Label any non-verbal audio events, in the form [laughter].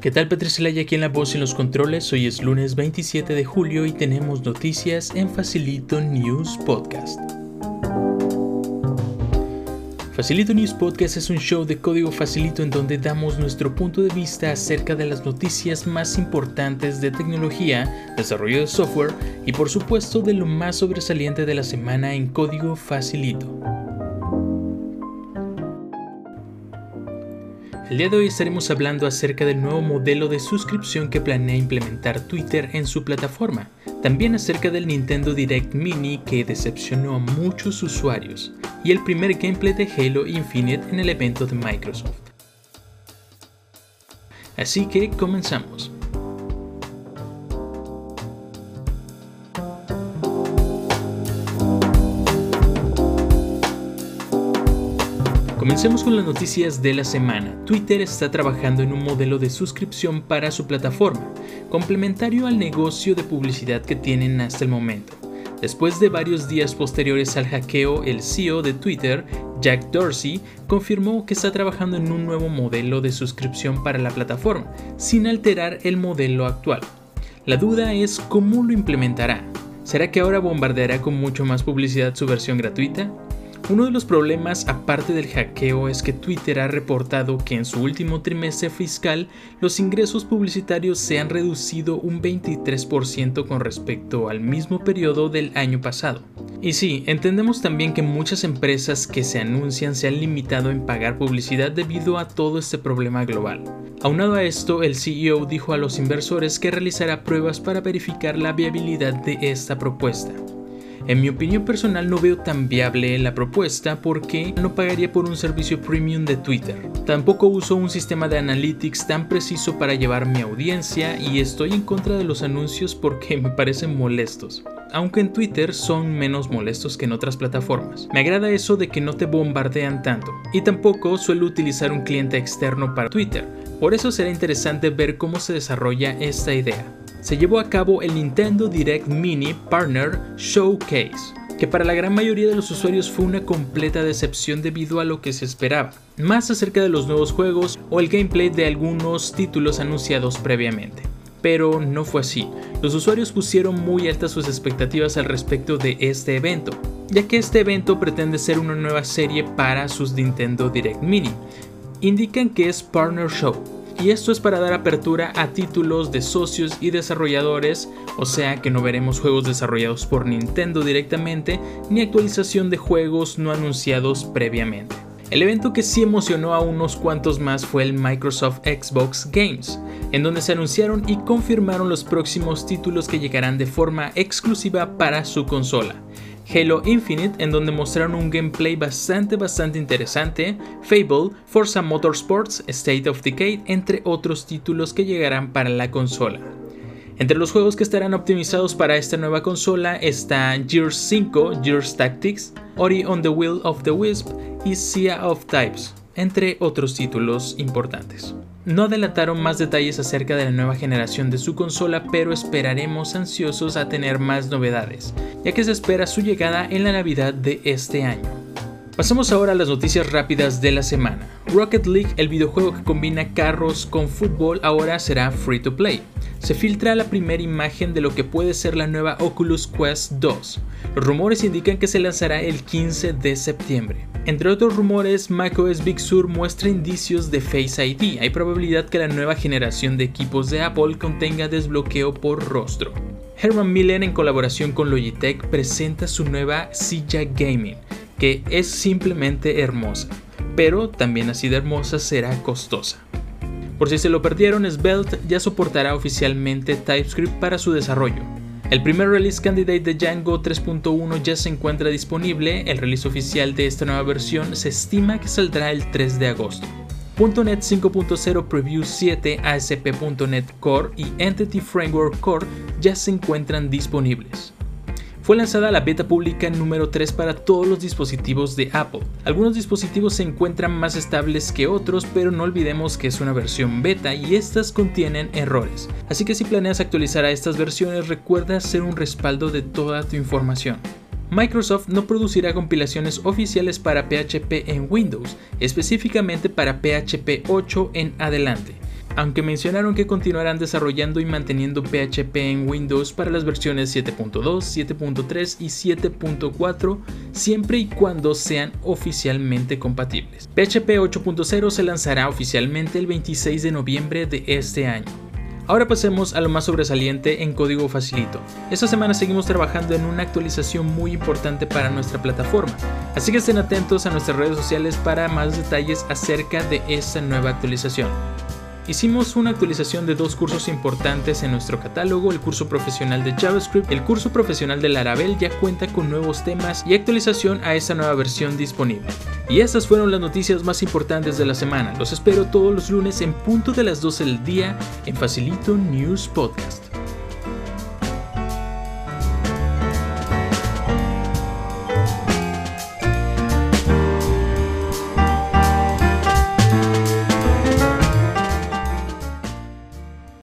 ¿Qué tal Patricia aquí en la voz y en los controles? Hoy es lunes 27 de julio y tenemos noticias en Facilito News Podcast. Facilito News Podcast es un show de código facilito en donde damos nuestro punto de vista acerca de las noticias más importantes de tecnología, desarrollo de software y por supuesto de lo más sobresaliente de la semana en código facilito. El día de hoy estaremos hablando acerca del nuevo modelo de suscripción que planea implementar Twitter en su plataforma, también acerca del Nintendo Direct Mini que decepcionó a muchos usuarios, y el primer gameplay de Halo Infinite en el evento de Microsoft. Así que comenzamos. Comencemos con las noticias de la semana. Twitter está trabajando en un modelo de suscripción para su plataforma, complementario al negocio de publicidad que tienen hasta el momento. Después de varios días posteriores al hackeo, el CEO de Twitter, Jack Dorsey, confirmó que está trabajando en un nuevo modelo de suscripción para la plataforma, sin alterar el modelo actual. La duda es cómo lo implementará. ¿Será que ahora bombardeará con mucho más publicidad su versión gratuita? Uno de los problemas, aparte del hackeo, es que Twitter ha reportado que en su último trimestre fiscal los ingresos publicitarios se han reducido un 23% con respecto al mismo periodo del año pasado. Y sí, entendemos también que muchas empresas que se anuncian se han limitado en pagar publicidad debido a todo este problema global. Aunado a esto, el CEO dijo a los inversores que realizará pruebas para verificar la viabilidad de esta propuesta. En mi opinión personal no veo tan viable la propuesta porque no pagaría por un servicio premium de Twitter. Tampoco uso un sistema de analytics tan preciso para llevar mi audiencia y estoy en contra de los anuncios porque [laughs] me parecen molestos aunque en Twitter son menos molestos que en otras plataformas. Me agrada eso de que no te bombardean tanto, y tampoco suelo utilizar un cliente externo para Twitter, por eso será interesante ver cómo se desarrolla esta idea se llevó a cabo el Nintendo Direct Mini Partner Showcase, que para la gran mayoría de los usuarios fue una completa decepción debido a lo que se esperaba, más acerca de los nuevos juegos o el gameplay de algunos títulos anunciados previamente. Pero no fue así, los usuarios pusieron muy altas sus expectativas al respecto de este evento, ya que este evento pretende ser una nueva serie para sus Nintendo Direct Mini. Indican que es Partner Show, y esto es para dar apertura a títulos de socios y desarrolladores, o sea que no veremos juegos desarrollados por Nintendo directamente ni actualización de juegos no anunciados previamente. El evento que sí emocionó a unos cuantos más fue el Microsoft Xbox Games, en donde se anunciaron y confirmaron los próximos títulos que llegarán de forma exclusiva para su consola. Halo Infinite, en donde mostraron un gameplay bastante bastante interesante, Fable, Forza Motorsports, State of Decay, entre otros títulos que llegarán para la consola. Entre los juegos que estarán optimizados para esta nueva consola están Gears 5, Gears Tactics, Ori on the Will of the Wisp y Sea of Types, entre otros títulos importantes. No adelantaron más detalles acerca de la nueva generación de su consola, pero esperaremos ansiosos a tener más novedades, ya que se espera su llegada en la Navidad de este año. Pasamos ahora a las noticias rápidas de la semana. Rocket League, el videojuego que combina carros con fútbol, ahora será free to play. Se filtra la primera imagen de lo que puede ser la nueva Oculus Quest 2. Los rumores indican que se lanzará el 15 de septiembre. Entre otros rumores, macOS Big Sur muestra indicios de Face ID. Hay probabilidad que la nueva generación de equipos de Apple contenga desbloqueo por rostro. Herman Miller en colaboración con Logitech presenta su nueva silla gaming, que es simplemente hermosa, pero también así de hermosa será costosa. Por si se lo perdieron, Svelte ya soportará oficialmente TypeScript para su desarrollo. El primer release candidate de Django 3.1 ya se encuentra disponible, el release oficial de esta nueva versión se estima que saldrá el 3 de agosto. .NET 5.0 Preview 7, ASP.NET Core y Entity Framework Core ya se encuentran disponibles. Fue lanzada la beta pública número 3 para todos los dispositivos de Apple. Algunos dispositivos se encuentran más estables que otros, pero no olvidemos que es una versión beta y estas contienen errores. Así que si planeas actualizar a estas versiones, recuerda hacer un respaldo de toda tu información. Microsoft no producirá compilaciones oficiales para PHP en Windows, específicamente para PHP 8 en adelante. Aunque mencionaron que continuarán desarrollando y manteniendo PHP en Windows para las versiones 7.2, 7.3 y 7.4 siempre y cuando sean oficialmente compatibles. PHP 8.0 se lanzará oficialmente el 26 de noviembre de este año. Ahora pasemos a lo más sobresaliente en código facilito. Esta semana seguimos trabajando en una actualización muy importante para nuestra plataforma, así que estén atentos a nuestras redes sociales para más detalles acerca de esta nueva actualización. Hicimos una actualización de dos cursos importantes en nuestro catálogo, el curso profesional de JavaScript, el curso profesional de Laravel ya cuenta con nuevos temas y actualización a esta nueva versión disponible. Y estas fueron las noticias más importantes de la semana. Los espero todos los lunes en punto de las 12 del día en Facilito News Podcast.